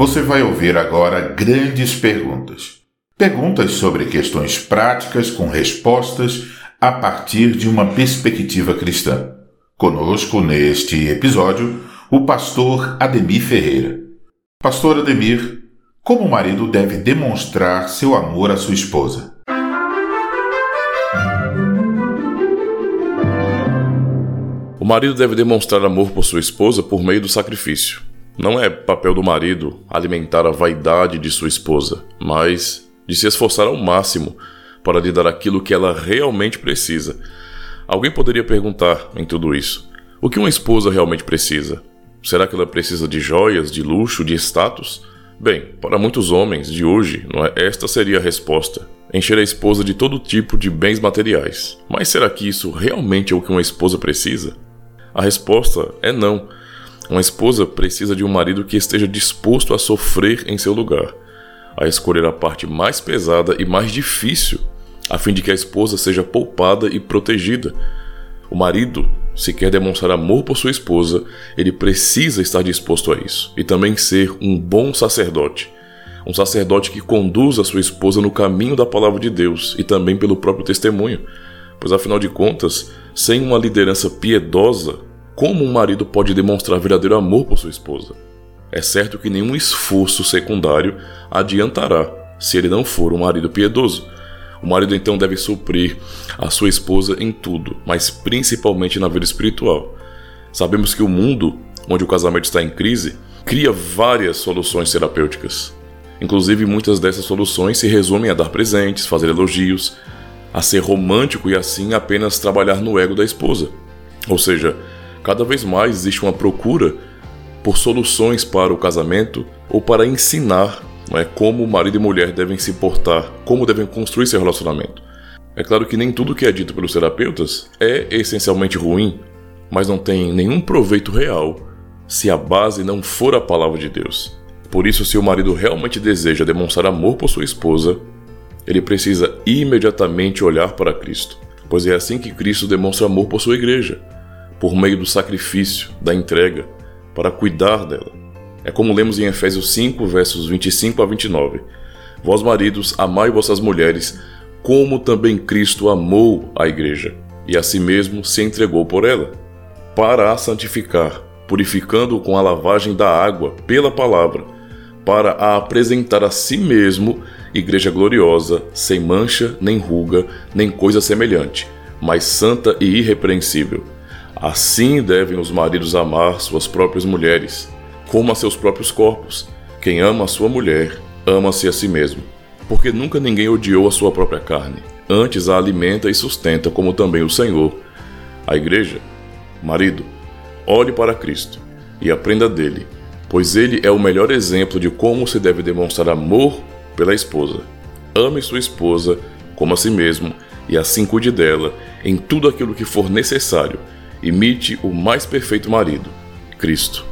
Você vai ouvir agora grandes perguntas. Perguntas sobre questões práticas com respostas a partir de uma perspectiva cristã. Conosco neste episódio, o pastor Ademir Ferreira. Pastor Ademir, como o marido deve demonstrar seu amor à sua esposa? O marido deve demonstrar amor por sua esposa por meio do sacrifício. Não é papel do marido alimentar a vaidade de sua esposa, mas de se esforçar ao máximo para lhe dar aquilo que ela realmente precisa. Alguém poderia perguntar em tudo isso: o que uma esposa realmente precisa? Será que ela precisa de joias, de luxo, de status? Bem, para muitos homens de hoje, é? esta seria a resposta. Encher a esposa de todo tipo de bens materiais. Mas será que isso realmente é o que uma esposa precisa? A resposta é não. Uma esposa precisa de um marido que esteja disposto a sofrer em seu lugar, a escolher a parte mais pesada e mais difícil, a fim de que a esposa seja poupada e protegida. O marido, se quer demonstrar amor por sua esposa, ele precisa estar disposto a isso e também ser um bom sacerdote. Um sacerdote que conduz a sua esposa no caminho da palavra de Deus e também pelo próprio testemunho, pois afinal de contas, sem uma liderança piedosa, como um marido pode demonstrar verdadeiro amor por sua esposa? É certo que nenhum esforço secundário adiantará se ele não for um marido piedoso. O marido então deve suprir a sua esposa em tudo, mas principalmente na vida espiritual. Sabemos que o mundo, onde o casamento está em crise, cria várias soluções terapêuticas. Inclusive, muitas dessas soluções se resumem a dar presentes, fazer elogios, a ser romântico e assim apenas trabalhar no ego da esposa. Ou seja, Cada vez mais existe uma procura por soluções para o casamento ou para ensinar é, como marido e mulher devem se portar, como devem construir seu relacionamento. É claro que nem tudo que é dito pelos terapeutas é essencialmente ruim, mas não tem nenhum proveito real se a base não for a palavra de Deus. Por isso, se o marido realmente deseja demonstrar amor por sua esposa, ele precisa imediatamente olhar para Cristo, pois é assim que Cristo demonstra amor por sua igreja por meio do sacrifício, da entrega, para cuidar dela. É como lemos em Efésios 5, versos 25 a 29. Vós, maridos, amai vossas mulheres, como também Cristo amou a igreja, e a si mesmo se entregou por ela, para a santificar, purificando-o com a lavagem da água pela palavra, para a apresentar a si mesmo igreja gloriosa, sem mancha, nem ruga, nem coisa semelhante, mas santa e irrepreensível. Assim devem os maridos amar suas próprias mulheres, como a seus próprios corpos. Quem ama a sua mulher, ama-se a si mesmo. Porque nunca ninguém odiou a sua própria carne, antes a alimenta e sustenta, como também o Senhor. A igreja, marido, olhe para Cristo e aprenda dele, pois ele é o melhor exemplo de como se deve demonstrar amor pela esposa. Ame sua esposa como a si mesmo e assim cuide dela em tudo aquilo que for necessário Imite o mais perfeito marido, Cristo.